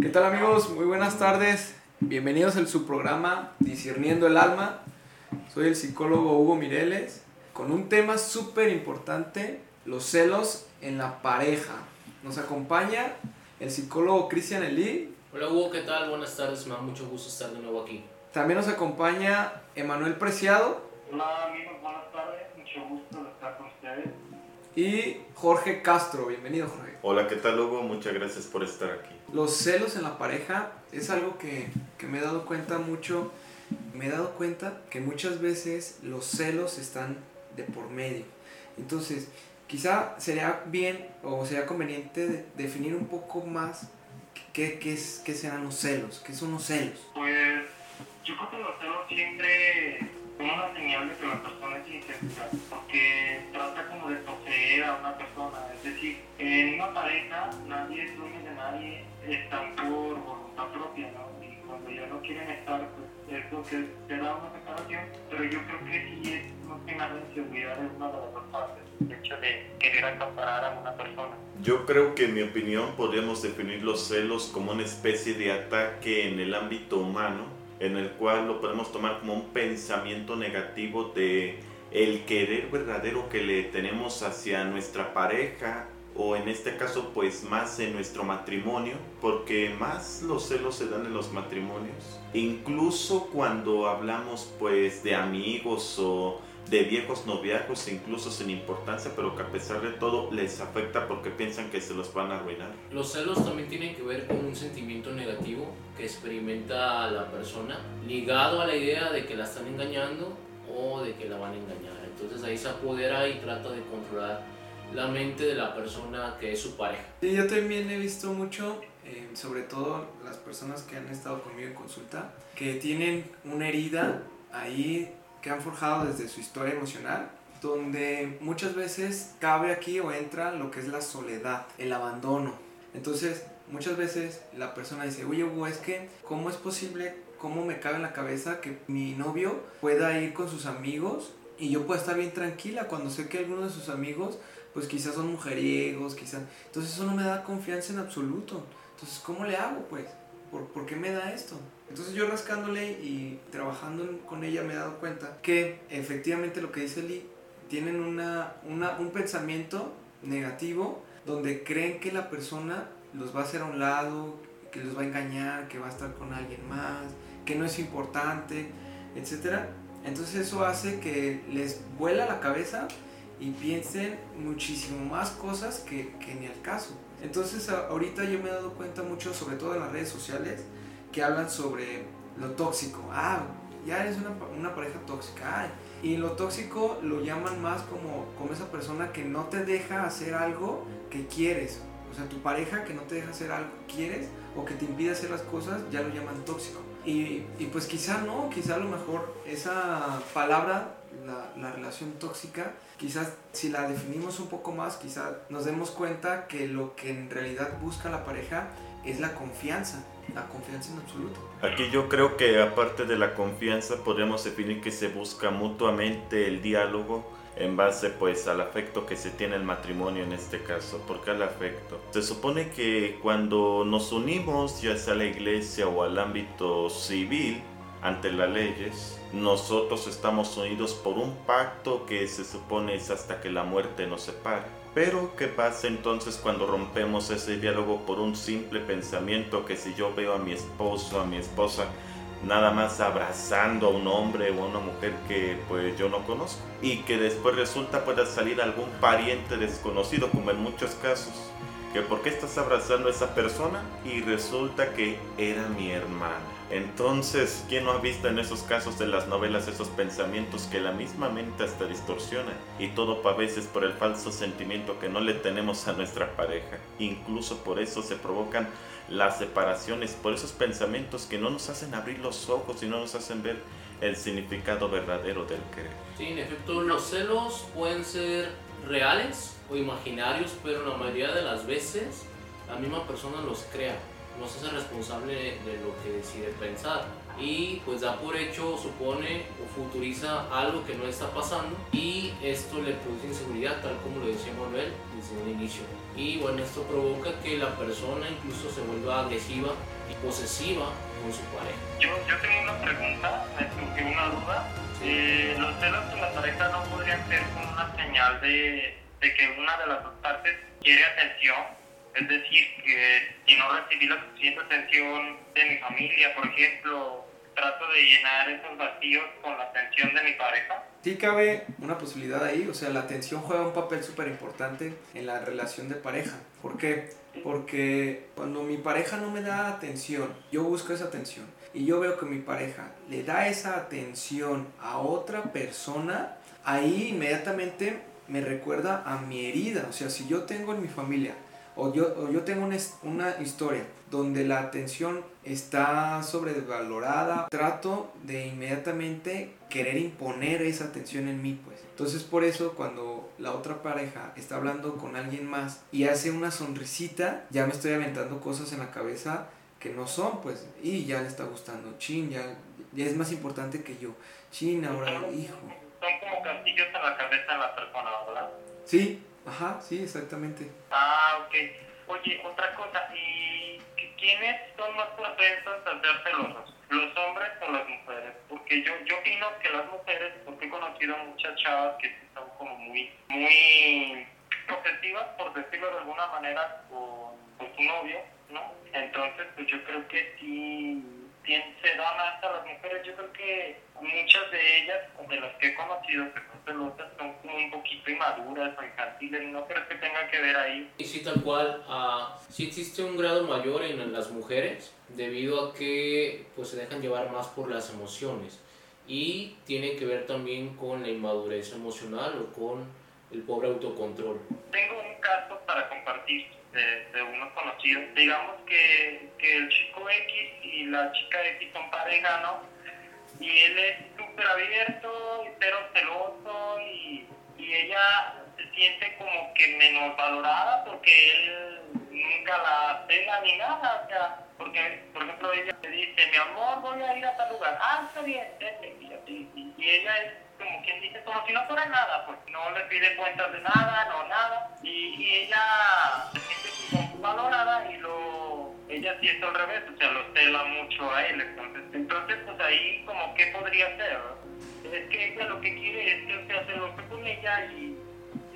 ¿Qué tal amigos? Muy buenas tardes. Bienvenidos a su programa Discerniendo el Alma. Soy el psicólogo Hugo Mireles con un tema súper importante, los celos en la pareja. Nos acompaña el psicólogo Cristian Elí. Hola Hugo, ¿qué tal? Buenas tardes, me da mucho gusto estar de nuevo aquí. También nos acompaña Emanuel Preciado. Hola amigos, buenas tardes, mucho gusto de estar con ustedes. Y Jorge Castro, bienvenido Jorge. Hola, ¿qué tal Hugo? Muchas gracias por estar aquí. Los celos en la pareja es algo que, que me he dado cuenta mucho. Me he dado cuenta que muchas veces los celos están de por medio. Entonces, quizá sería bien o sería conveniente de- definir un poco más qué, qué, es, qué serán los celos, qué son los celos. Pues yo creo que los celos siempre son una señal de que la persona es insegura, porque trata como de poseer a una persona. Es decir, en una pareja nadie es dueño de nadie, están por voluntad propia, ¿no? Y cuando ya no quieren estar, pues es lo que te da una separación. Pero yo creo que sí es más que nada inseguridad de una de las dos partes, el hecho de querer acaparar a una persona. Yo creo que en mi opinión podríamos definir los celos como una especie de ataque en el ámbito humano, en el cual lo podemos tomar como un pensamiento negativo de el querer verdadero que le tenemos hacia nuestra pareja o en este caso pues más en nuestro matrimonio, porque más los celos se dan en los matrimonios. Incluso cuando hablamos pues de amigos o de viejos noviazgos, incluso sin importancia, pero que a pesar de todo les afecta porque piensan que se los van a arruinar. Los celos también tienen que ver con un sentimiento negativo que experimenta la persona, ligado a la idea de que la están engañando o de que la van a engañar. Entonces ahí se apodera y trata de controlar la mente de la persona que es su pareja. Sí, yo también he visto mucho, eh, sobre todo las personas que han estado conmigo en consulta, que tienen una herida ahí que han forjado desde su historia emocional, donde muchas veces cabe aquí o entra lo que es la soledad, el abandono. Entonces, muchas veces la persona dice, oye, Hugo, es que, ¿cómo es posible, cómo me cabe en la cabeza que mi novio pueda ir con sus amigos y yo pueda estar bien tranquila cuando sé que algunos de sus amigos pues quizás son mujeriegos, quizás... Entonces eso no me da confianza en absoluto. Entonces, ¿cómo le hago, pues? ¿Por, por qué me da esto? Entonces yo rascándole y trabajando con ella me he dado cuenta que efectivamente lo que dice Lee, tienen una, una, un pensamiento negativo donde creen que la persona los va a hacer a un lado, que los va a engañar, que va a estar con alguien más, que no es importante, etc. Entonces eso hace que les vuela la cabeza y piensen muchísimo más cosas que, que ni al caso. Entonces ahorita yo me he dado cuenta mucho, sobre todo en las redes sociales, que hablan sobre lo tóxico. Ah, ya eres una, una pareja tóxica. Y lo tóxico lo llaman más como, como esa persona que no te deja hacer algo que quieres. O sea, tu pareja que no te deja hacer algo que quieres o que te impide hacer las cosas, ya lo llaman tóxico. Y, y pues quizá no, quizá a lo mejor esa palabra, la, la relación tóxica, quizás si la definimos un poco más, quizás nos demos cuenta que lo que en realidad busca la pareja es la confianza, la confianza en absoluto. Aquí yo creo que aparte de la confianza podríamos definir que se busca mutuamente el diálogo en base pues al afecto que se tiene el matrimonio en este caso. ¿Por qué al afecto? Se supone que cuando nos unimos ya sea a la iglesia o al ámbito civil ante las leyes, nosotros estamos unidos por un pacto que se supone es hasta que la muerte nos separe. Pero, ¿qué pasa entonces cuando rompemos ese diálogo por un simple pensamiento que si yo veo a mi esposo, a mi esposa, nada más abrazando a un hombre o a una mujer que pues yo no conozco y que después resulta pueda salir algún pariente desconocido como en muchos casos que por qué estás abrazando a esa persona y resulta que era mi hermana entonces quién no ha visto en esos casos de las novelas esos pensamientos que la misma mente hasta distorsiona y todo a veces por el falso sentimiento que no le tenemos a nuestra pareja. Incluso por eso se provocan las separaciones, por esos pensamientos que no nos hacen abrir los ojos y no nos hacen ver el significado verdadero del querer. Sí, en efecto, los celos pueden ser reales o imaginarios, pero la mayoría de las veces la misma persona los crea, no se hace responsable de lo que decide pensar. y pues da por hecho, supone o futuriza algo que no está pasando y esto le produce inseguridad, tal como lo decía Manuel desde un inicio. Y bueno, esto provoca que la persona incluso se vuelva agresiva y posesiva con su pareja. Yo, yo tengo una pregunta, me surgió una duda. Eh, los celos con la pareja no podrían ser como una señal de, de que una de las dos partes quiere atención es decir, que si no recibí la suficiente atención de mi familia, por ejemplo, trato de llenar esos vacíos con la atención de mi pareja. Sí cabe una posibilidad ahí, o sea, la atención juega un papel súper importante en la relación de pareja. ¿Por qué? Porque cuando mi pareja no me da atención, yo busco esa atención y yo veo que mi pareja le da esa atención a otra persona, ahí inmediatamente me recuerda a mi herida. O sea, si yo tengo en mi familia o yo, yo tengo una, una, historia donde la atención está sobrevalorada, trato de inmediatamente querer imponer esa atención en mí, pues. Entonces por eso cuando la otra pareja está hablando con alguien más y hace una sonrisita, ya me estoy aventando cosas en la cabeza que no son, pues, y ya le está gustando, chin, ya, ya es más importante que yo, chin, ahora, hijo. Son como castillos en la cabeza de la persona, ¿verdad? Sí, Ajá, sí, exactamente. Ah, ok. Oye, otra cosa, ¿y quiénes son más propensos a ser celosos? ¿Los hombres o las mujeres? Porque yo, yo opino que las mujeres, porque he conocido muchas chavas que son como muy, muy posesivas, por decirlo de alguna manera, con, con su novio, ¿no? Entonces, pues yo creo que sí se da más a las mujeres. Yo creo que muchas de ellas, de las que he conocido que celosas, son como un poquito inmaduras o infantiles. No creo que tenga que ver ahí. Y sí, tal cual. Uh, sí existe un grado mayor en las mujeres debido a que pues, se dejan llevar más por las emociones. Y tiene que ver también con la inmadurez emocional o con el pobre autocontrol. Tengo un caso para compartir de, unos conocidos. Digamos que, que, el chico X y la chica X son pareja, ¿no? Y él es súper abierto, cero celoso y, y ella se siente como que menos valorada porque él nunca la cena ni nada, o sea, porque, por ejemplo, ella le dice, mi amor, voy a ir a tal lugar, ah, está bien, y ella es como quien dice, como si no fuera nada, pues no le pide cuentas de nada, no nada, y, y ella se siente como valorada y lo, ella sí es al revés, o sea, lo cela mucho a él, entonces, entonces pues ahí como qué podría ser, es que ella lo que quiere es que él sea celoso con ella y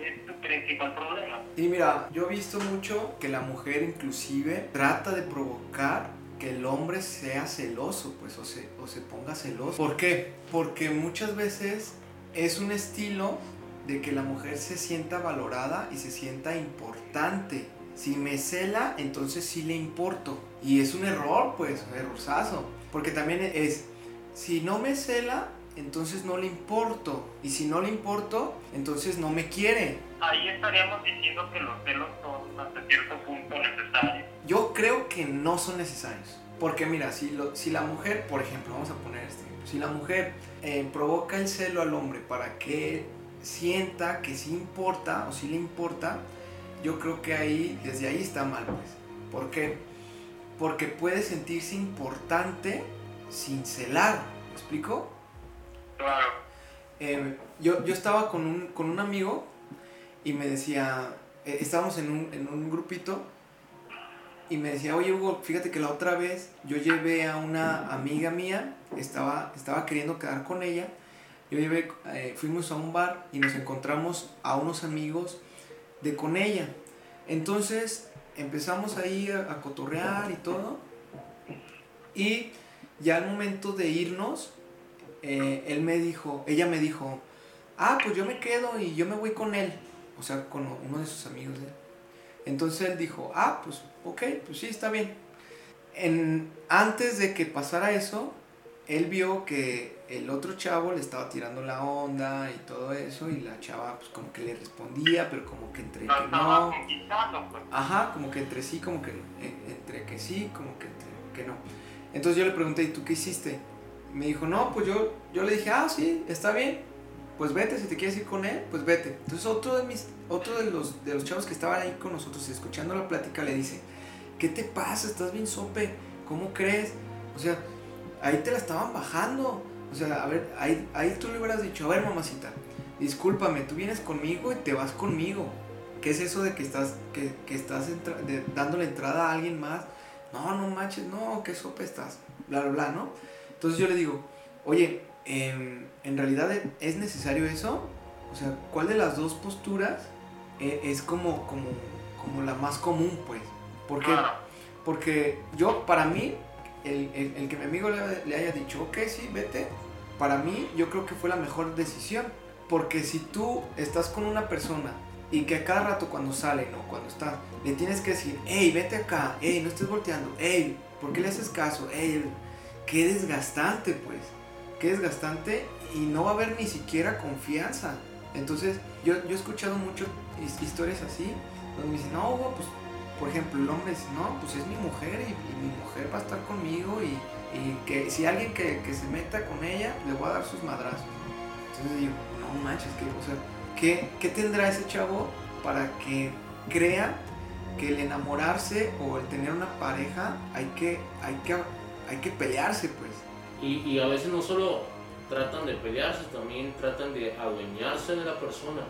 es su principal problema. Y mira, yo he visto mucho que la mujer inclusive trata de provocar que el hombre sea celoso, pues, o se, o se ponga celoso. ¿Por qué? Porque muchas veces es un estilo de que la mujer se sienta valorada y se sienta importante. Si me cela, entonces sí le importo. Y es un error, pues, un errorzazo. Porque también es, si no me cela, entonces no le importo. Y si no le importo, entonces no me quiere. Ahí estaríamos diciendo que los celos son hasta cierto punto necesarios. Yo creo que no son necesarios. Porque mira, si, lo, si la mujer, por ejemplo, vamos a poner este si la mujer eh, provoca el celo al hombre para que sienta que sí importa o sí le importa, yo creo que ahí, desde ahí está mal, pues. ¿Por qué? Porque puede sentirse importante sin celar, ¿me explico? Claro. Eh, yo, yo estaba con un, con un amigo y me decía, eh, estábamos en un, en un grupito y me decía, oye Hugo, fíjate que la otra vez yo llevé a una amiga mía, estaba, estaba queriendo quedar con ella, yo llevé, eh, fuimos a un bar y nos encontramos a unos amigos de con ella. Entonces empezamos ahí a, a cotorrear y todo. Y ya al momento de irnos, eh, él me dijo, ella me dijo, ah, pues yo me quedo y yo me voy con él. O sea, con uno de sus amigos. Entonces él dijo, ah, pues ok, pues sí, está bien. En, antes de que pasara eso, él vio que el otro chavo le estaba tirando la onda y todo eso y la chava pues como que le respondía, pero como que entre que no. Pues. Ajá, como que entre sí, como que entre que sí, como que entre que no. Entonces yo le pregunté, ¿y tú qué hiciste? Me dijo, no, pues yo, yo le dije, ah, sí, está bien, pues vete, si te quieres ir con él, pues vete. Entonces otro de mis, otro de los, de los chavos que estaban ahí con nosotros escuchando la plática le dice, ¿qué te pasa? ¿Estás bien sope? ¿Cómo crees? O sea, ahí te la estaban bajando. O sea, a ver, ahí, ahí tú le hubieras dicho, a ver, mamacita, discúlpame, tú vienes conmigo y te vas conmigo. ¿Qué es eso de que estás, que, que estás de- dándole entrada a alguien más? No, no manches, no, qué sopa estás, bla, bla, bla, ¿no? Entonces yo le digo, oye, em, ¿en realidad e- es necesario eso? O sea, ¿cuál de las dos posturas eh, es como, como, como la más común, pues? Porque, Claro. porque yo, para mí, el, que mi amigo le, haya dicho, ok, sí, vete, para mí yo creo que fue la mejor decisión. Porque si tú estás con una persona y que a cada rato cuando salen o cuando estás, le tienes que decir, hey, vete acá, hey, no estés volteando, hey, ¿por qué le haces caso? Hey, qué desgastante, pues, qué desgastante y no va a haber ni siquiera confianza. Entonces, yo, yo he escuchado muchas historias así, donde me dicen, no, pues, por ejemplo, el hombre dice, no, pues es mi mujer y, mi mujer va a estar conmigo y, y que si alguien que, que se meta con ella, le voy a dar sus madrazos. Entonces digo, no manches, que, o sea, ¿qué, ¿qué tendrá ese chavo para que crea que el enamorarse o el tener una pareja hay que, hay que, hay que pelearse, pues? Y, y a veces no solo tratan de pelearse, también tratan de adueñarse de la persona.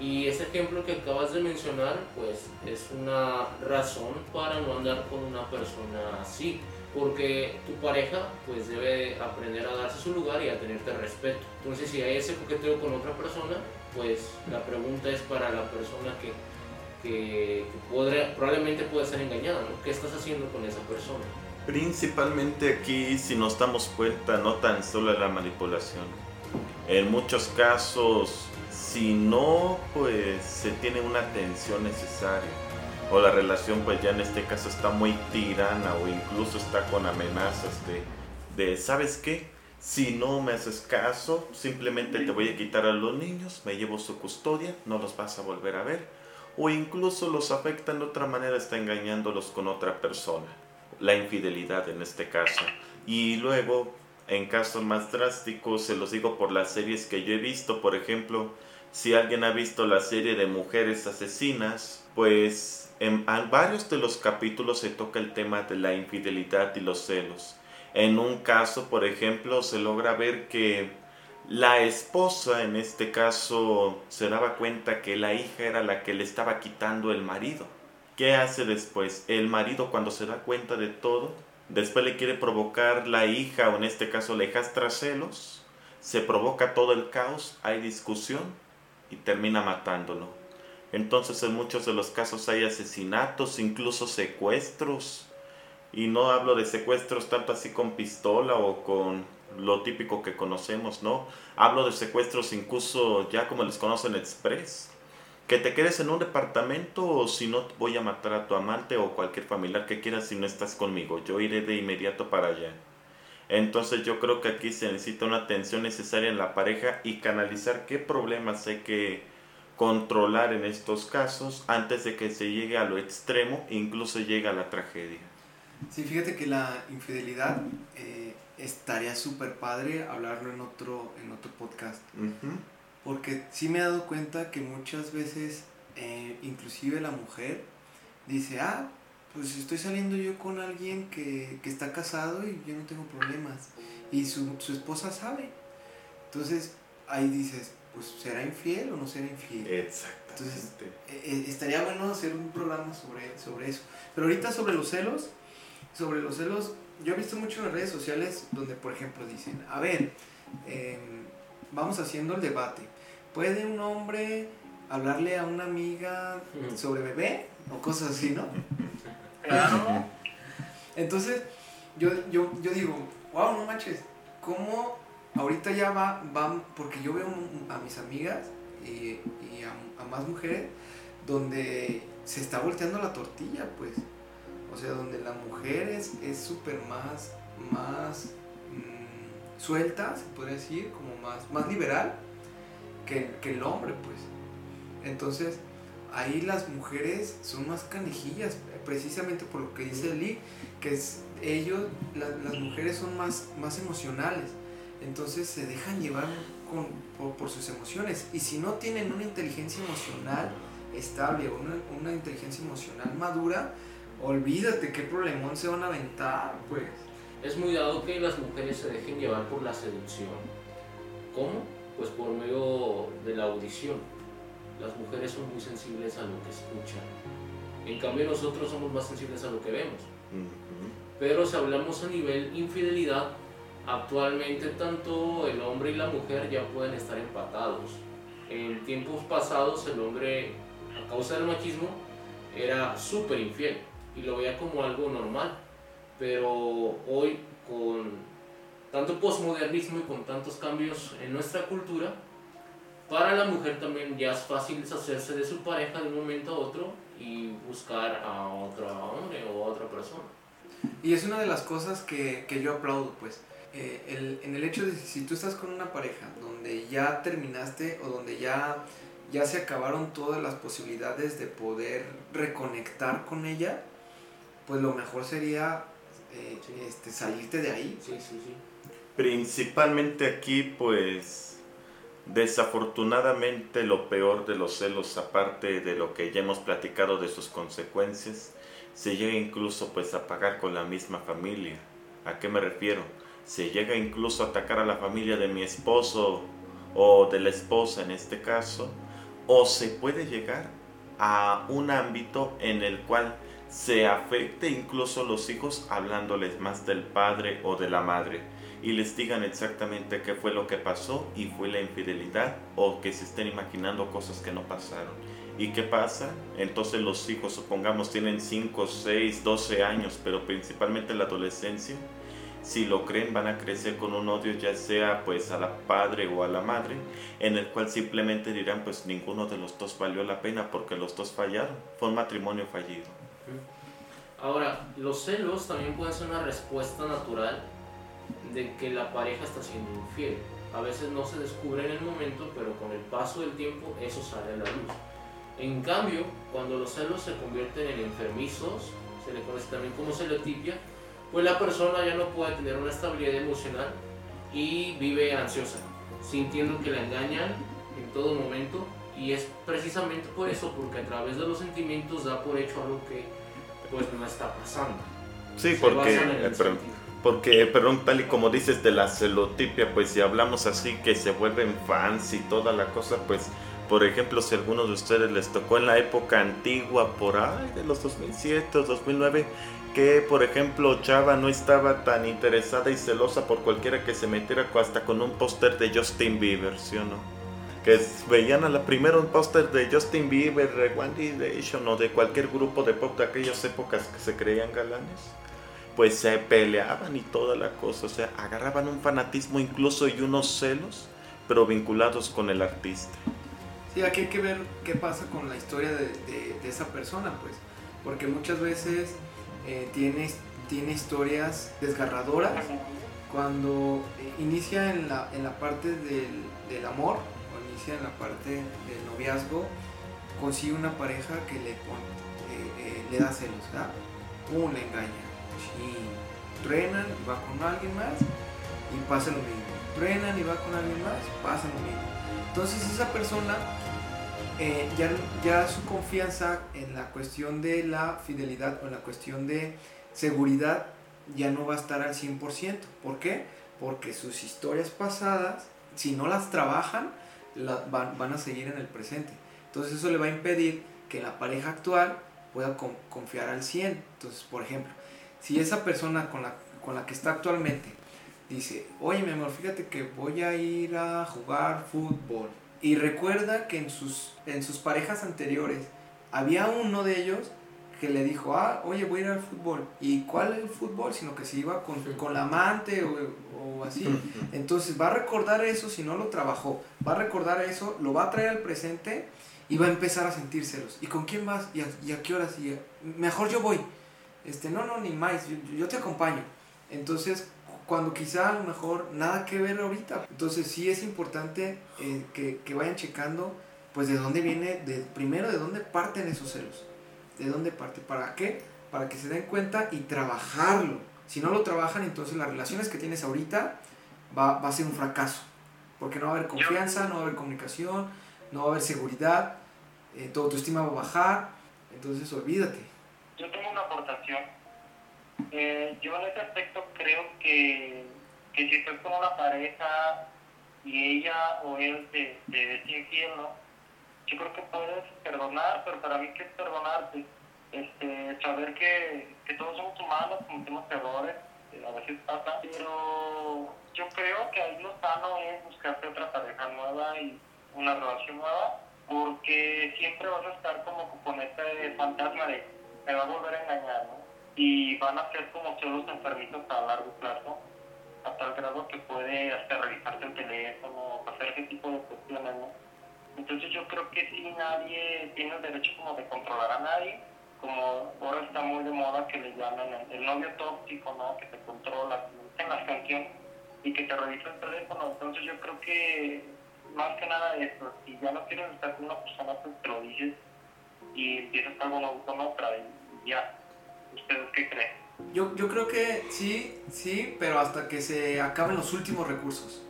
Y ese ejemplo que acabas de mencionar, pues es una razón para no andar con una persona así. Porque tu pareja, pues debe aprender a darse su lugar y a tenerte respeto. Entonces, si hay ese coqueteo con otra persona, pues la pregunta es para la persona que, que, que probablemente puede ser engañada, ¿no? ¿Qué estás haciendo con esa persona? Principalmente aquí, si nos damos cuenta, no tan solo la manipulación. En muchos casos, si no, pues se tiene una atención necesaria. O la relación, pues ya en este caso está muy tirana o incluso está con amenazas de, de ¿sabes qué? Si no me haces caso, simplemente te voy a quitar a los niños, me llevo su custodia, no los vas a volver a ver. O incluso los afectan de otra manera, está engañándolos con otra persona la infidelidad en este caso. Y luego, en casos más drásticos, se los digo por las series que yo he visto, por ejemplo, si alguien ha visto la serie de Mujeres Asesinas, pues en varios de los capítulos se toca el tema de la infidelidad y los celos. En un caso, por ejemplo, se logra ver que la esposa, en este caso, se daba cuenta que la hija era la que le estaba quitando el marido. ¿Qué hace después? El marido cuando se da cuenta de todo, después le quiere provocar la hija, o en este caso la hijastra celos, se provoca todo el caos, hay discusión y termina matándolo. Entonces en muchos de los casos hay asesinatos, incluso secuestros. Y no hablo de secuestros tanto así con pistola o con lo típico que conocemos, ¿no? Hablo de secuestros incluso ya como les conocen express que te quedes en un departamento o si no voy a matar a tu amante o cualquier familiar que quieras si no estás conmigo. Yo iré de inmediato para allá. Entonces yo creo que aquí se necesita una atención necesaria en la pareja y canalizar qué problemas hay que controlar en estos casos antes de que se llegue a lo extremo e incluso llegue a la tragedia. Sí, fíjate que la infidelidad eh, estaría súper padre hablarlo en otro, en otro podcast. Ujú. Porque sí me he dado cuenta que muchas veces, eh, inclusive la mujer, dice, ah, pues estoy saliendo yo con alguien que, que está casado y yo no tengo problemas. Y su, su esposa sabe. Entonces ahí dices, pues será infiel o no será infiel. Exactamente. Eh, eh, estaría bueno hacer un programa sobre, sobre eso. Pero ahorita sobre los celos, sobre los celos, yo he visto mucho en redes sociales donde, por ejemplo, dicen, a ver, em, vamos haciendo el debate. ¿Puede un hombre hablarle a una amiga sobre bebé? O cosas así, ¿no? Claro. Entonces, yo, yo, yo digo, wow, no manches, ¿cómo ahorita ya va, va porque yo veo a mis amigas y, y a, a más mujeres donde se está volteando la tortilla, pues. O sea, donde la mujer es súper más, más mm, suelta, se podría decir, como más, más liberal que, que el hombre, pues. Entonces, ahí las mujeres son más canijillas, precisamente por lo que dice Lee, que ellos, la- las mujeres son más, más emocionales, entonces se dejan llevar por sus emociones, y si no tienen una inteligencia emocional estable, una, una inteligencia emocional madura, olvídate qué problemón se van a aventar, pues. es muy dado que las mujeres se dejen llevar por la seducción. ¿Cómo? Pues por medio de la audición. Las mujeres son muy sensibles a lo que escuchan. En cambio nosotros somos más sensibles a lo que vemos. Pero si hablamos a nivel infidelidad, actualmente tanto el hombre y la mujer ya pueden estar empatados. En tiempos pasados el hombre, a causa del machismo, era súper infiel y lo veía como algo normal. Pero hoy con tanto posmodernismo y con tantos cambios en nuestra cultura, para la mujer también ya es fácil deshacerse de su pareja de un momento a otro y buscar a otro hombre o a otra persona. Y es una de las cosas que, que yo aplaudo, pues. Eh, el, en el hecho de si tú estás con una pareja donde ya terminaste o donde ya, ya se acabaron todas las posibilidades de poder reconectar con ella, pues lo mejor sería eh, este, salirte de ahí. Sí, sí, sí. Principalmente aquí, pues, desafortunadamente lo peor de los celos, aparte de lo que ya hemos platicado de sus consecuencias, se llega incluso pues a pagar con la misma familia. ¿A qué me refiero? Se llega incluso a atacar a la familia de mi esposo o de la esposa en este caso, o se puede llegar a un ámbito en el cual se afecte incluso los hijos hablándoles más del padre o de la madre y les digan exactamente qué fue lo que pasó y fue la infidelidad o que se estén imaginando cosas que no pasaron. ¿Y qué pasa? Entonces los hijos, supongamos, tienen 5, 6, 12 años, pero principalmente en la adolescencia, si lo creen van a crecer con un odio ya sea pues a la padre o a la madre, en el cual simplemente dirán pues ninguno de los dos valió la pena porque los dos fallaron, fue un matrimonio fallido. Ahora, los celos también pueden ser una respuesta natural de que la pareja está siendo infiel. A veces no se descubre en el momento, pero con el paso del tiempo eso sale a la luz. En cambio, cuando los celos se convierten en enfermizos, se le conoce también como celotipia, pues la persona ya no puede tener una estabilidad emocional y vive ansiosa, sintiendo que la engañan en todo momento y es precisamente por eso, porque a través de los sentimientos da por hecho algo que pues no está pasando. Sí, porque, eh, porque, perdón, tal y como dices de la celotipia, pues si hablamos así que se vuelven fans y toda la cosa, pues por ejemplo, si a alguno de ustedes les tocó en la época antigua, por ahí de los 2007 o 2009, que por ejemplo Chava no estaba tan interesada y celosa por cualquiera que se metiera hasta con un póster de Justin Bieber, ¿sí o no? Que veían a la primera un póster de Justin Bieber, de One Direction o de cualquier grupo de pop de aquellas épocas que se creían galanes. Pues se peleaban y toda la cosa, o sea, agarraban un fanatismo incluso y unos celos, pero vinculados con el artista. Sí, aquí hay que ver qué pasa con la historia de, esa persona, pues. Porque muchas veces eh, tiene, tiene historias desgarradoras. Cuando eh, inicia en la, en la parte del, amor, o inicia en la parte del noviazgo, consigue una pareja que le, eh, le da celos, ¿verdad? Pum, le engaña. Y truenan y va con alguien más y pasa lo mismo. Truenan y va con alguien más, pasa lo mismo. Entonces esa persona eh, ya, ya su confianza en la cuestión de la fidelidad o en la cuestión de seguridad ya no va a estar al 100%. ¿Por qué? Porque sus historias pasadas, si no las trabajan, van, van, a seguir en el presente. Entonces eso le va a impedir que la pareja actual pueda confiar al 100. Entonces, por ejemplo, si esa persona con la, con la que está actualmente dice, oye mi amor, fíjate que voy a ir a jugar fútbol y recuerda que en sus, en sus parejas anteriores había uno de ellos que le dijo, ah, oye, voy a ir al fútbol. ¿Y cuál el fútbol? Sino que se iba con, con la amante o, o, así. Entonces va a recordar eso si no lo trabajó. Va a recordar eso, lo va a traer al presente y va a empezar a sentírselos. ¿Y con quién vas? ¿Y a, y a qué horas? Y mejor yo voy. Este, no, no, ni más, yo, yo te acompaño. Entonces cuando quizá a lo mejor nada que ver ahorita. Entonces sí es importante eh, que, que, vayan checando pues de dónde viene, de, primero de dónde parten esos celos, de dónde parte, para qué, para que se den cuenta y trabajarlo. Si no lo trabajan, entonces las relaciones que tienes ahorita va, va a ser un fracaso, porque no va a haber confianza, no va a haber comunicación, no va a haber seguridad, eh, tu autoestima va a bajar, entonces olvídate. Una aportación Eh, yo en ese aspecto creo que, que si estoy con una pareja y ella o él te, te es ¿no? Yo creo que puedes perdonar, pero para mí, ¿qué es perdonar? Pues, este, saber que, que todos somos humanos, cometemos errores, eh, a veces pasa, pero yo creo que ahí lo sano es buscarte otra pareja nueva y una relación nueva, porque siempre vas a estar como con este fantasma de me va a volver a engañar, ¿no? Y van a ser como celos enfermitos a largo plazo, a tal grado que puede hasta revisarte el teléfono, hacer ese tipo de cuestiones, ¿no? Entonces yo creo que sí nadie tiene el derecho como de controlar a nadie, como ahora está muy de moda que le llaman el, novio tóxico, ¿no? Que te controla, que en las canciones y que te revisa el teléfono. Entonces yo creo que más que nada eso, si ya no quieres estar con una persona, pues te lo dices y empiezas algo nuevo con otra y ya. ¿Ustedes qué creen? Yo, yo creo que sí, sí, pero hasta que se acaben los últimos recursos.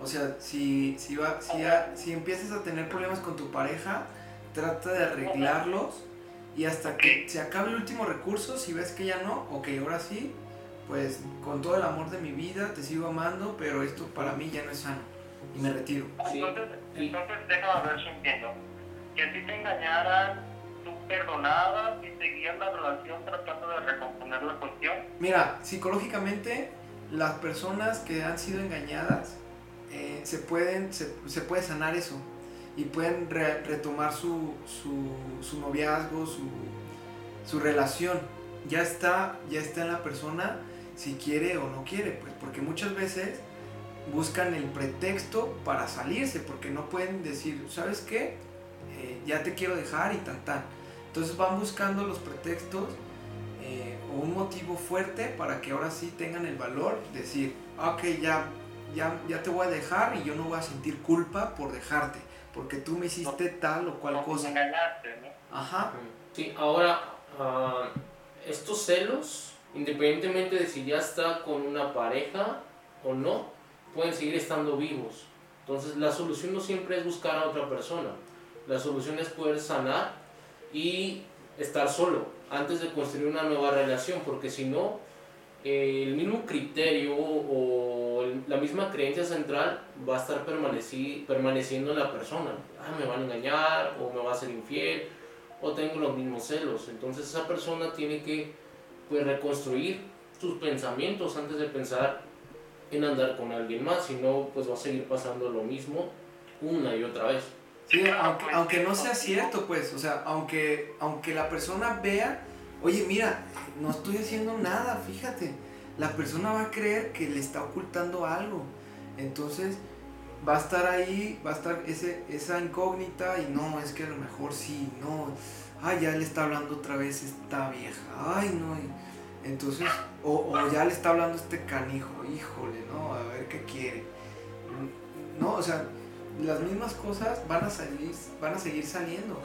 O sea, si, si, va, si, ya- si empiezas a tener problemas con tu pareja, trata de arreglarlos y hasta que se acabe el último recurso, si ves que ya no, ok, ahora sí, pues con todo el amor de mi vida te sigo amando, pero esto para mí ya no es sano y me retiro. Sí, Entonces, sí. entonces déjame ver si entiendo. Que a ti te engañaran, tú perdonabas y seguías la relación tratando de recomponer la cuestión. Mira, psicológicamente las personas que han sido engañadas eh, se pueden se, se puede sanar eso y pueden re- retomar su, su, su noviazgo, su, su relación. Ya está, ya está en la persona si quiere o no quiere, pues porque muchas veces buscan el pretexto para salirse, porque no pueden decir, ¿sabes qué? Eh, ya te quiero dejar y tan tan. Entonces van buscando los pretextos eh, o un motivo fuerte para que ahora sí tengan el valor de decir, "Ah, ok, ya, ya, ya te voy a dejar y yo no voy a sentir culpa por dejarte, porque tú me hiciste tal o cual cosa. Ajá, Sí, ahora, ah, estos celos, independientemente de si ya está con una pareja o no, pueden seguir estando vivos. Entonces, la solución no siempre es buscar a otra persona. La solución es poder sanar y estar solo antes de construir una nueva relación, porque si no, eh, el mismo criterio o la misma creencia central va a estar permaneci- permaneciendo en la persona. Ah, me van a engañar o me va a ser infiel o tengo los mismos celos. Entonces esa persona tiene que pues, reconstruir sus pensamientos antes de pensar en andar con alguien más, si no pues va a seguir pasando lo mismo una y otra vez. Sí, aunque, aunque no sea cierto, pues, o sea, aunque, aunque la persona vea, oye, mira, no estoy haciendo nada, fíjate, la persona va a creer que le está ocultando algo. Entonces, va a estar ahí, va a estar ese, esa incógnita y no, es que a lo mejor sí, no, ay, ya le está hablando otra vez esta vieja, ay, no, y- entonces, o, o ya le está hablando este canijo, híjole, no, a ver qué quiere. No, o sea, las mismas cosas van a salir, van a seguir saliendo.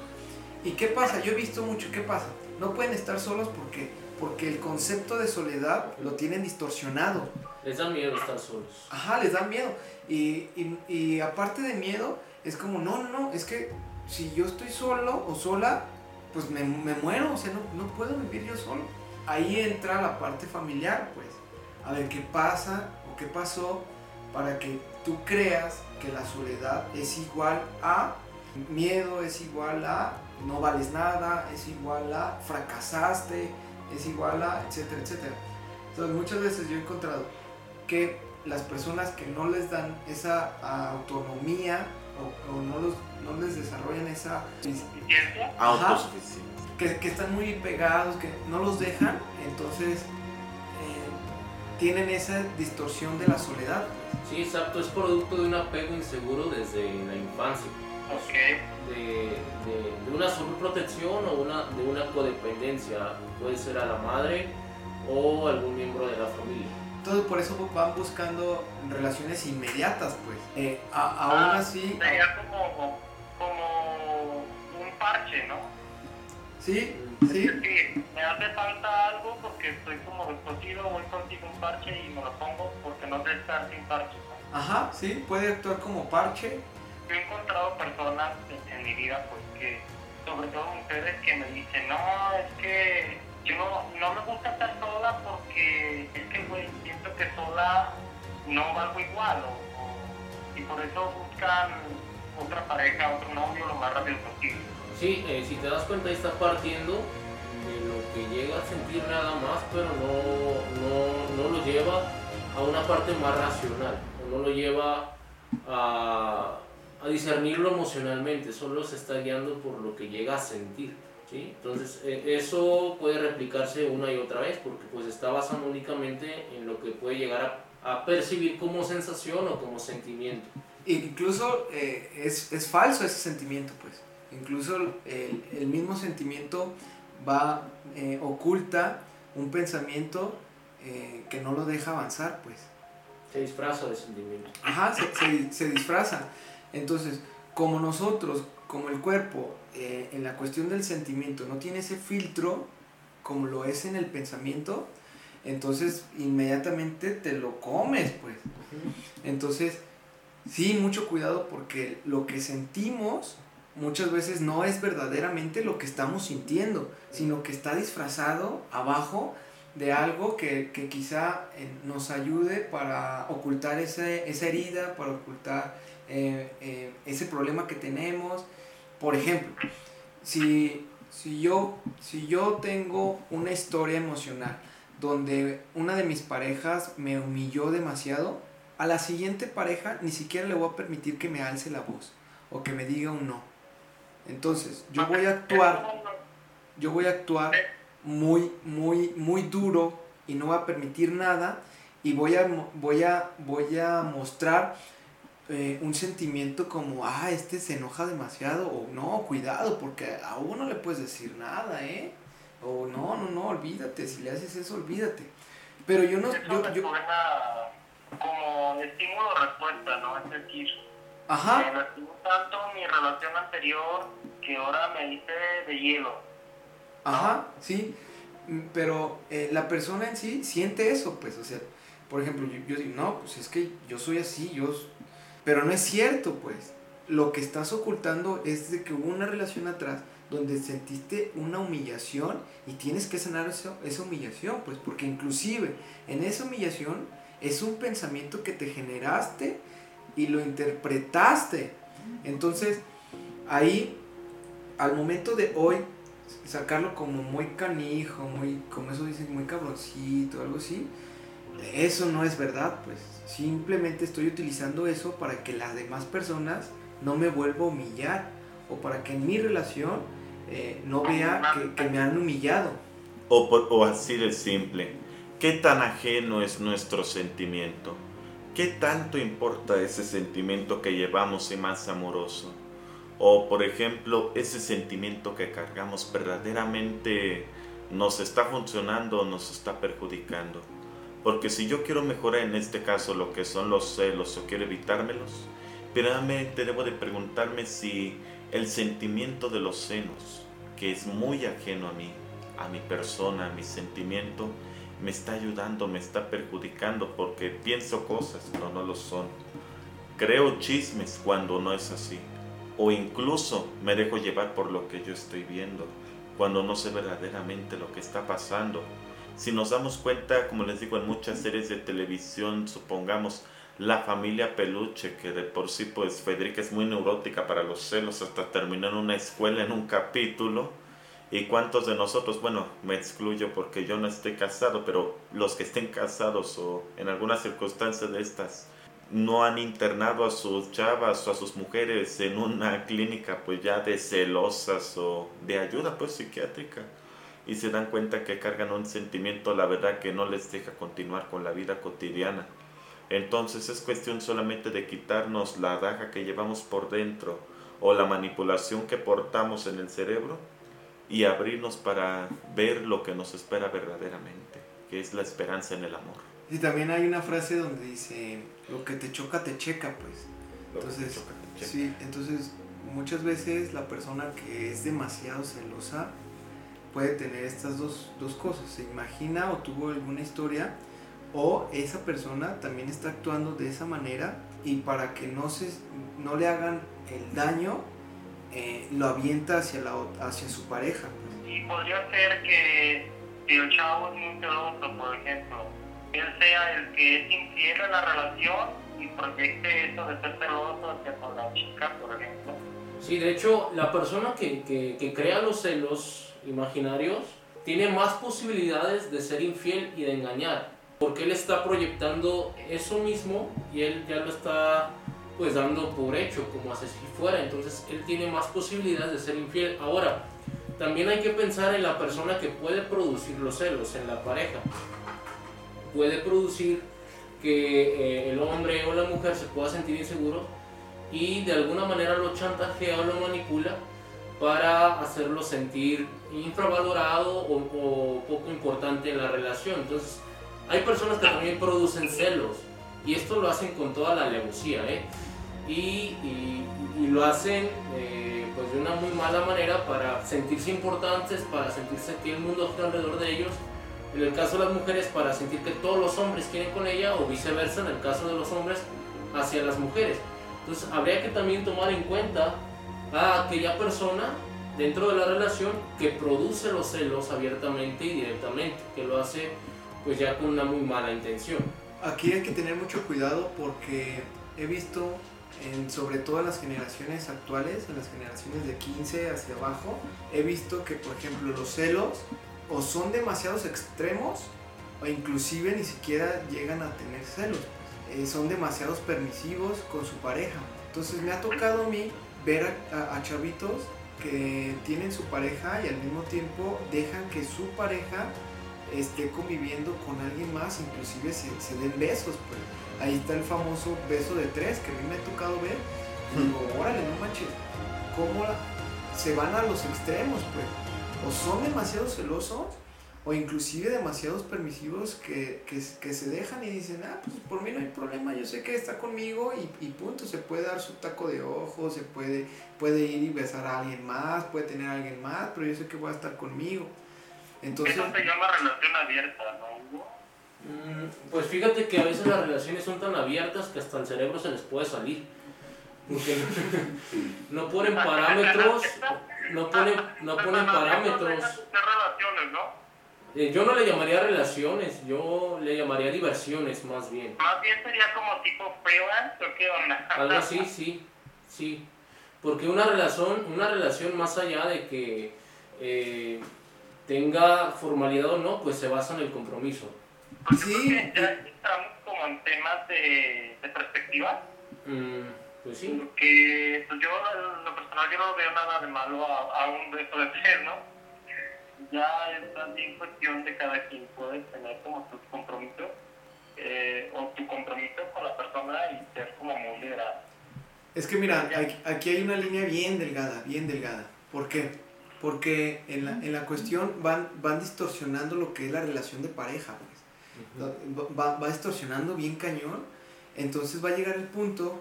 ¿Y qué pasa? Yo he visto mucho, ¿qué pasa? No pueden estar solos porque, porque el concepto de soledad lo tienen distorsionado. Les da miedo estar solos. Ajá, les da miedo. Y, y- y aparte de miedo, es como, no, no, no, es que si yo estoy solo o sola, pues me, me muero, o sea, no, no puedo vivir yo solo. Ahí entra la parte familiar, pues. A ver qué pasa o qué pasó para que tú creas que la soledad es igual a miedo, es igual a no vales nada, es igual a fracasaste, es igual a etcétera, etcétera. Entonces muchas veces yo he encontrado que las personas que no les dan esa autonomía o, o no, los, no les desarrollan esa ¿Suficiencia? Ajá. Autosuficiente. que, que están muy pegados, que no los dejan, entonces eh, tienen esa distorsión de la soledad. Sí, exacto, es producto de un apego inseguro desde la infancia. Ok. de, de- de una sobreprotección o una, de una codependencia, puede ser a la madre o algún miembro de la familia. Entonces por eso van buscando relaciones inmediatas, pues. Eh, a- aún Ah, así, Sería como, como un parche, ¿no? Sí, Es sí, me hace falta algo porque estoy como descosido, voy contigo un parche y me lo pongo porque no sé estar sin parche. ¿no? ajá, sí, puede actuar como parche. Yo he encontrado personas en, en mi vida, pues que, sobre todo mujeres, que me dicen, no, es que yo no, no me gusta estar sola que es que, güey, siento que sola no valgo igual, o, y por eso buscan otra pareja, otro novio lo más rápido posible. Sí, eh, si te das cuenta, ahí está partiendo de lo que llega a sentir nada más, pero no, no, no lo lleva a una parte más racional, o no lo lleva a, a discernirlo emocionalmente, solo se está guiando por lo que llega a sentir. ¿sí? Entonces, eh, eso puede replicarse una y otra vez, porque pues está basado únicamente en lo que puede llegar a, a percibir como sensación o como sentimiento. Incluso eh, es, es falso ese sentimiento, pues. Incluso el, el mismo sentimiento va, eh, oculta un pensamiento eh, que no lo deja avanzar, pues. Se disfraza de sentimiento. Ajá, se, se, se disfraza. Entonces, como nosotros, como el cuerpo, eh, en la cuestión del sentimiento no tiene ese filtro como lo es en el pensamiento, entonces inmediatamente te lo comes, pues. Entonces, sí, mucho cuidado porque lo que sentimos muchas veces no es verdaderamente lo que estamos sintiendo, sino que está disfrazado abajo de algo que, que quizá eh, nos ayude para ocultar esa herida, para ocultar eh, eh, ese problema que tenemos. Por ejemplo, si, si, yo, si yo tengo una historia emocional donde una de mis parejas me humilló demasiado, a la siguiente pareja ni siquiera le voy a permitir que me alce la voz o que me diga un no. Entonces, yo voy a actuar, yo voy a actuar muy, muy, muy duro y no voy a permitir nada y voy a, voy a, voy a mostrar eh, un sentimiento como, ah, este se enoja demasiado, o no, cuidado, porque a uno no le puedes decir nada, ¿eh? O no, no, no, olvídate, si le haces eso, olvídate. Pero yo no, Eso yo, yo, como estímulo-respuesta, ¿no? Es decir, ajá, me lastimó tanto mi relación anterior que ahora me hice de hielo. Ajá, sí, mm, pero eh, la persona en sí siente eso, pues, o sea, por ejemplo, yo, yo digo, no, pues es que yo soy así, yo... s-". Pero no es cierto, pues. Lo que estás ocultando es de que hubo una relación atrás donde sentiste una humillación y tienes que sanar eso- esa humillación, pues, porque inclusive en esa humillación es un pensamiento que te generaste y lo interpretaste. Entonces, ahí, al momento de hoy, sacarlo como muy canijo, muy, como eso dicen, muy cabroncito, algo así, eso no es verdad, pues. Simplemente estoy utilizando eso para que las demás personas no me vuelva a humillar o para que en mi relación eh, no vea que, me han humillado. O, o así de simple, ¿qué tan ajeno es nuestro sentimiento? ¿Qué tanto importa ese sentimiento que llevamos y más amoroso? O por ejemplo, ese sentimiento que cargamos verdaderamente nos está funcionando o nos está perjudicando. Porque si yo quiero mejorar en este caso lo que son los celos o quiero evitármelos, primeramente debo de preguntarme si el sentimiento de los celos, que es muy ajeno a mí, a mi persona, a mi sentimiento, me está ayudando, me está perjudicando porque pienso cosas, pero no lo son. Creo chismes cuando no es así. O incluso me dejo llevar por lo que yo estoy viendo, cuando no sé verdaderamente lo que está pasando. Si nos damos cuenta, como les digo, en muchas series de televisión, supongamos la familia peluche, que de por sí pues Federica es muy neurótica para los celos, hasta terminó en una escuela en un capítulo. ¿Y cuántos de nosotros, bueno, me excluyo porque yo no estoy casado, pero los que estén casados o en alguna circunstancia de estas, no han internado a sus chavas o a sus mujeres en una clínica pues ya de celosas o de ayuda pues psiquiátrica y se dan cuenta que cargan un sentimiento la verdad que no les deja continuar con la vida cotidiana. Entonces es cuestión solamente de quitarnos la daga que llevamos por dentro o la manipulación que portamos en el cerebro y abrirnos para ver lo que nos espera verdaderamente, que es la esperanza en el amor. Y también hay una frase donde dice, lo que te choca, te checa, pues. Entonces, sí, entonces muchas veces la persona que es demasiado celosa puede tener estas dos, dos cosas. Se imagina o tuvo alguna historia o esa persona también está actuando de esa manera y para que no, se, no le hagan el daño, eh, lo avienta hacia, la, hacia su pareja. pues. Y podría ser que si el chavo es muy celoso, por ejemplo, él sea el que es infiel en la relación y proyecte eso de ser celoso hacia con la chica, por ejemplo. Sí, de hecho, la persona que, que, que crea los celos imaginarios tiene más posibilidades de ser infiel y de engañar, porque él está proyectando eso mismo y él ya lo está pues dando por hecho, como si fuera, entonces él tiene más posibilidades de ser infiel. Ahora, también hay que pensar en la persona que puede producir los celos, en la pareja. Puede producir que eh, el hombre o la mujer se pueda sentir inseguro y de alguna manera lo chantajea o lo manipula para hacerlo sentir infravalorado o, o poco importante en la relación. Entonces, hay personas que también producen celos y esto lo hacen con toda la alevosía, ¿eh? y, lo hacen eh, pues de una muy mala manera para sentirse importantes, para sentirse que el mundo está alrededor de ellos. En el caso de las mujeres, para sentir que todos los hombres quieren con ella, o viceversa, en el caso de los hombres, hacia las mujeres. Entonces, habría que también tomar en cuenta a aquella persona dentro de la relación que produce los celos abiertamente y directamente, que lo hace pues ya con una muy mala intención. Aquí hay que tener mucho cuidado porque he visto en, sobre todo en las generaciones actuales, en las generaciones de 15 hacia abajo, he visto que, por ejemplo, los celos o son demasiados extremos o inclusive ni siquiera llegan a tener celos. Eh, son demasiados permisivos con su pareja. Entonces me ha tocado a mí ver a, a, chavitos que tienen su pareja y al mismo tiempo dejan que su pareja esté conviviendo con alguien más, inclusive se, se den besos. Pues ahí está el famoso beso de tres que a mí me ha tocado ver. Y digo, órale, no manches, ¿cómo se van a los extremos? Pues? O son demasiado celosos o inclusive demasiados permisivos que, que, que, se dejan y dicen, ah, pues por mí no hay problema, yo sé que está conmigo y, y, punto, se puede dar su taco de ojo, se puede, puede ir y besar a alguien más, puede tener a alguien más, pero yo sé que va a estar conmigo. Entonces, Eso se llama relación abierta, ¿no? Mm, pues fíjate que a veces las relaciones son tan abiertas que hasta el cerebro se les puede salir. Porque no ponen parámetros, no ponen, no ponen parámetros. relaciones, ¿no? Eh, yo no le llamaría relaciones, yo le llamaría diversiones más bien. Más bien sería como tipo freelance o qué onda. Algo así, sí, sí. Porque una relación, una relación más allá de que eh, tenga formalidad o no, pues se basa en el compromiso. Porque sí. ya estamos como en temas de, de perspectiva. Mm, pues sí. Porque pues yo, en lo personal, yo no veo nada de malo a, a un beso de tres, ¿no? Ya es también cuestión de cada quien puede tener como sus compromisos eh, o tu compromiso con la persona y ser como muy liberal. Es que mira, aquí hay una línea bien delgada, bien delgada. ¿Por qué? Porque en la, en la cuestión van, van distorsionando lo que es la relación de pareja. Pues. Va, va, distorsionando bien cañón. Entonces va a llegar el punto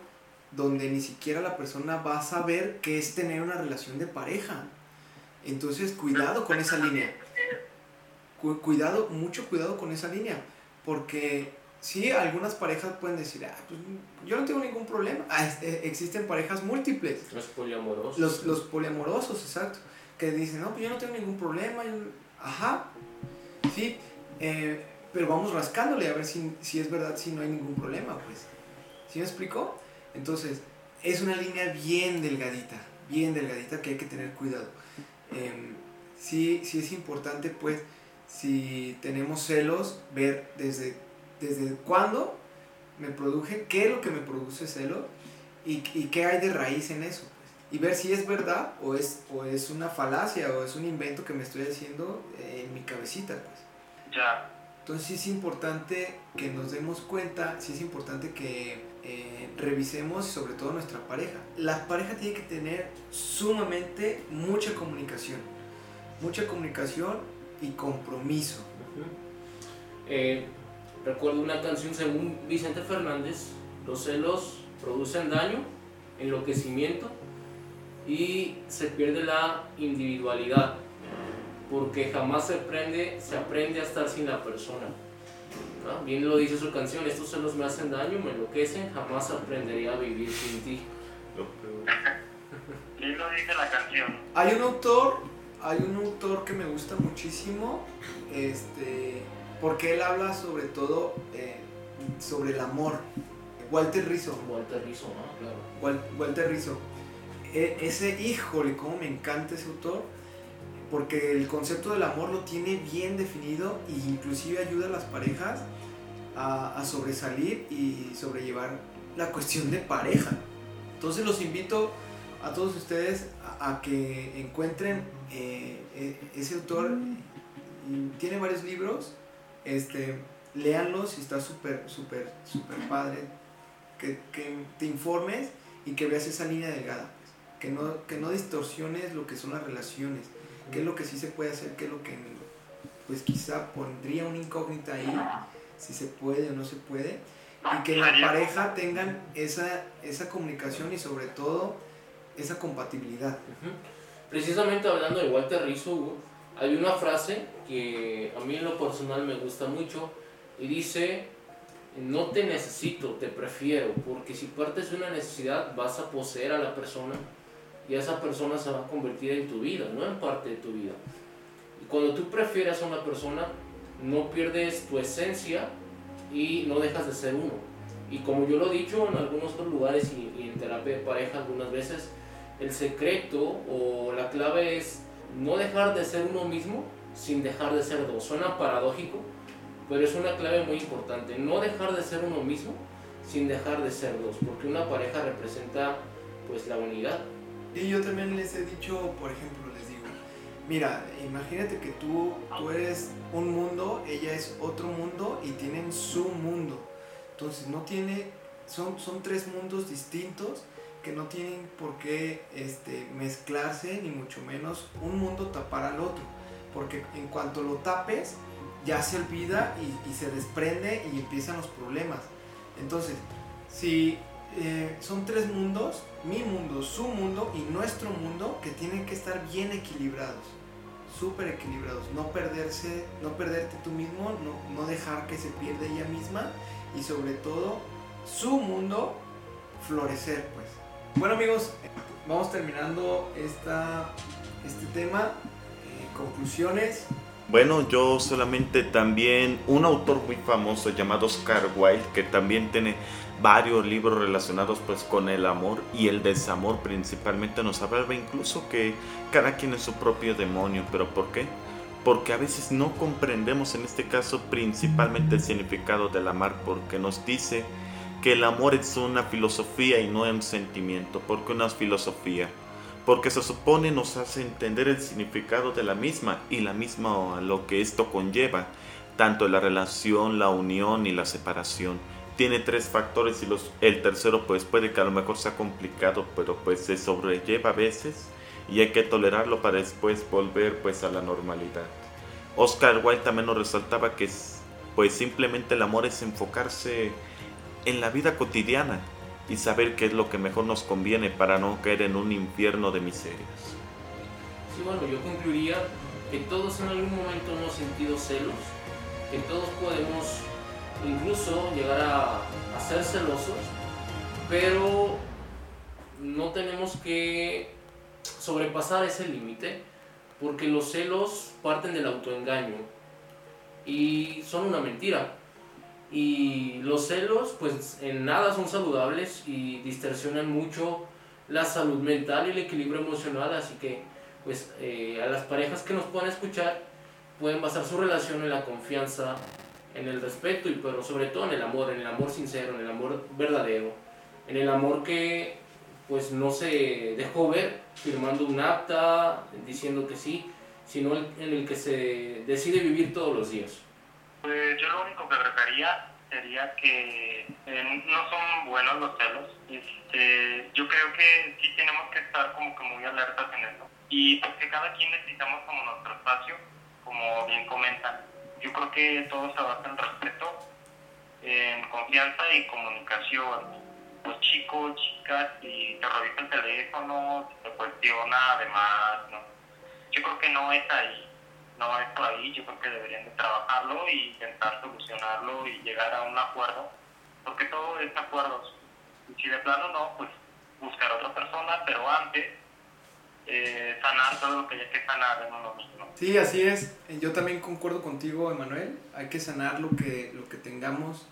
donde ni siquiera la persona va a saber qué es tener una relación de pareja. Entonces, cuidado con esa línea. Cu cuidado, mucho cuidado con esa línea. Porque sí, algunas parejas pueden decir, ah, pues yo no tengo ningún problema. Ah, existen parejas múltiples. Los poliamorosos. Los, los poliamorosos, exacto. Que dicen, no, pues yo no tengo ningún problema. Ajá. Sí. Eh, pero vamos rascándole a ver si, si, es verdad, si no hay ningún problema, pues. ¿Sí me explicó? Entonces, es una línea bien delgadita, bien delgadita que hay que tener cuidado. Eh, sí, sí es importante, pues, si tenemos celos, ver desde, desde cuándo me produje, qué es lo que me produce celo y, y qué hay de raíz en eso. Y ver si es verdad o es, o es una falacia o es un invento que me estoy haciendo en mi cabecita, pues. Ya. Entonces sí es importante que nos demos cuenta, sí es importante que eh, revisemos sobre todo nuestra pareja. La pareja tiene que tener sumamente mucha comunicación, mucha comunicación y compromiso. Uh -huh. eh, recuerdo una canción según Vicente Fernández, los celos producen daño, enloquecimiento y se pierde la individualidad porque jamás se aprende, se aprende a estar sin la persona. ¿no? Bien lo dice su canción, estos celos me hacen daño, me enloquecen, jamás aprendería a vivir sin ti. ¿Quién lo dice la canción? Hay un autor, hay un autor que me gusta muchísimo, este, porque él habla sobre todo eh, sobre el amor. Walter Rizzo. Walter Rizzo, ¿no? Claro. Walter Rizzo. E- ese, híjole, cómo me encanta ese autor, porque el concepto del amor lo tiene bien definido e inclusive ayuda a las parejas a, sobresalir y sobrellevar la cuestión de pareja. Entonces los invito a todos ustedes a, que encuentren eh, e- ese autor. y tiene varios libros, este, léanlos está súper, súper, súper padre. Que, que te informes y que veas esa línea delgada. Que, no, que no distorsiones lo que son las relaciones. Qué es lo que sí se puede hacer, qué es lo que pues quizá pondría una incógnita ahí, si se puede o no se puede. Y que en la pareja tengan esa, esa comunicación y sobre todo esa compatibilidad. Precisamente hablando de Walter Rizzo, Hugo, hay una frase que a mí en lo personal me gusta mucho y dice, no te necesito, te prefiero, porque si partes de una necesidad vas a poseer a la persona y esa persona se va a convertir en tu vida, no en parte de tu vida. Y cuando tú prefieres a una persona, no pierdes tu esencia y no dejas de ser uno. Y como yo lo he dicho en algunos otros lugares y, en terapia de pareja algunas veces, el secreto o la clave es no dejar de ser uno mismo sin dejar de ser dos. Suena paradójico, pero es una clave muy importante. No dejar de ser uno mismo sin dejar de ser dos, porque una pareja representa pues la unidad. Y yo también les he dicho, por ejemplo, les digo, mira, imagínate que tú, tú eres un mundo, ella es otro mundo y tienen su mundo. Entonces no tiene, son, son tres mundos distintos que no tienen por qué este, mezclarse, ni mucho menos un mundo tapar al otro. Porque en cuanto lo tapes, ya se olvida y, y se desprende y empiezan los problemas. Entonces, si eh, son tres mundos, mi mundo, su mundo y nuestro mundo, que tienen que estar bien equilibrados, súper equilibrados, no perderse, no perderte tú mismo, no, no dejar que se pierda ella misma y sobre todo su mundo florecer, pues. Bueno amigos, vamos terminando esta, este tema, Eh, conclusiones. Bueno, yo solamente también un autor muy famoso llamado Oscar Wilde que también tiene varios libros relacionados pues con el amor y el desamor principalmente nos hablaba incluso que cada quien es su propio demonio, pero ¿por qué? Porque a veces no comprendemos en este caso principalmente el significado del amar porque nos dice que el amor es una filosofía y no un sentimiento, porque una filosofía porque se supone nos hace entender el significado de la misma y la misma lo que esto conlleva, tanto la relación, la unión y la separación. Tiene tres factores y los, el tercero pues puede que a lo mejor sea complicado, pero pues se sobrelleva a veces y hay que tolerarlo para después volver pues a la normalidad. Oscar Wilde también nos resaltaba que es, pues simplemente el amor es enfocarse en la vida cotidiana, y saber qué es lo que mejor nos conviene para no caer en un infierno de miserias. Sí, bueno, yo concluiría que todos en algún momento hemos sentido celos, que todos podemos incluso llegar a, ser celosos, pero no tenemos que sobrepasar ese límite, porque los celos parten del autoengaño y son una mentira. Y los celos, pues en nada son saludables y distorsionan mucho la salud mental y el equilibrio emocional, así que pues eh, a las parejas que nos puedan escuchar pueden basar su relación en la confianza, en el respeto y pero sobre todo en el amor, en el amor sincero, en el amor verdadero, en el amor que pues no se dejó ver firmando un acta, diciendo que sí, sino en el que se decide vivir todos los días. Pues yo lo único que agregaría sería que eh, no son buenos los celos. Este, yo creo que sí tenemos que estar como que muy alertas en eso. Y porque cada quien necesitamos como nuestro espacio, como bien comentan. Yo creo que todo se basa en respeto, en confianza y comunicación. Los chicos, chicas, si te revisa el teléfono, si te cuestiona además, ¿no? Yo creo que no es ahí no es por ahí, yo creo que deberían de trabajarlo e intentar solucionarlo y llegar a un acuerdo, porque todo es acuerdos. Y si de plano no, pues buscar a otra persona, pero antes eh, sanar todo lo que haya que sanar en uno mismo. Sí, así es. Yo también concuerdo contigo, Emanuel. Hay que sanar lo que, lo que tengamos.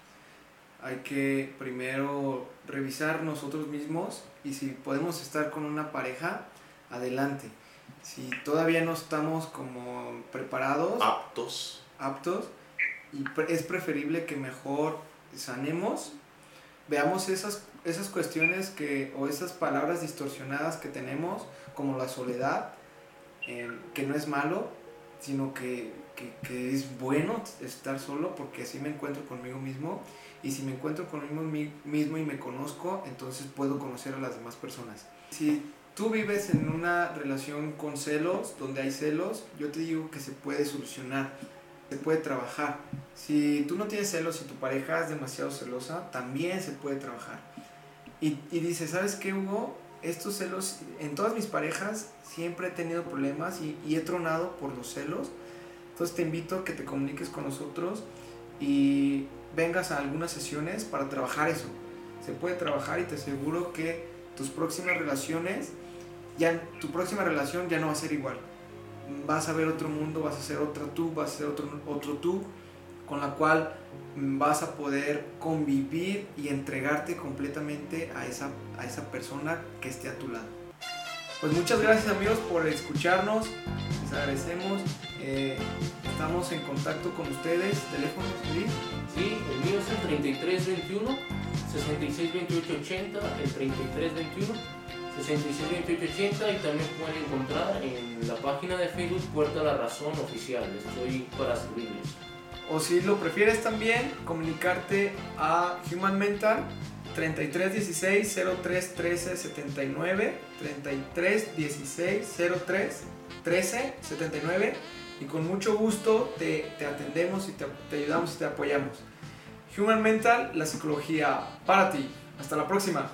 Hay que primero revisar nosotros mismos y si podemos estar con una pareja, adelante. Si todavía no estamos como preparados, Aptos. aptos, y es preferible que mejor sanemos, veamos esas, esas cuestiones que, o esas palabras distorsionadas que tenemos, como la soledad, eh, que no es malo, sino que, que- que es bueno estar solo porque así me encuentro conmigo mismo y si me encuentro conmigo mi- mismo y me conozco, entonces puedo conocer a las demás personas. Si tú vives en una relación con celos, donde hay celos, yo te digo que se puede solucionar, se puede trabajar. Si tú no tienes celos y tu pareja es demasiado celosa, también se puede trabajar. Y, y dices, ¿sabes qué, Hugo? Estos celos, en todas mis parejas siempre he tenido problemas y, he tronado por los celos. Entonces te invito a que te comuniques con nosotros y vengas a algunas sesiones para trabajar eso. Se puede trabajar y te aseguro que tus próximas relaciones, ya tu próxima relación ya no va a ser igual. Vas a ver otro mundo, vas a ser otra tú, vas a ser otro, otro tú, con la cual vas a poder convivir y entregarte completamente a esa, a esa persona que esté a tu lado. Pues muchas gracias amigos por escucharnos, les agradecemos, eh, estamos en contacto con ustedes, teléfonos, Luis. Sí, el mío es el 3321 662880, el 3321 662880 y también pueden encontrar en la página de Facebook Puerta la Razón Oficial. Estoy para servirles. O si lo prefieres también, comunicarte a Human Mental 3316 03 13 79 3316 03 13 79 y con mucho gusto te, te atendemos y te, te ayudamos y te apoyamos. Human Mental, la psicología para ti. Hasta la próxima.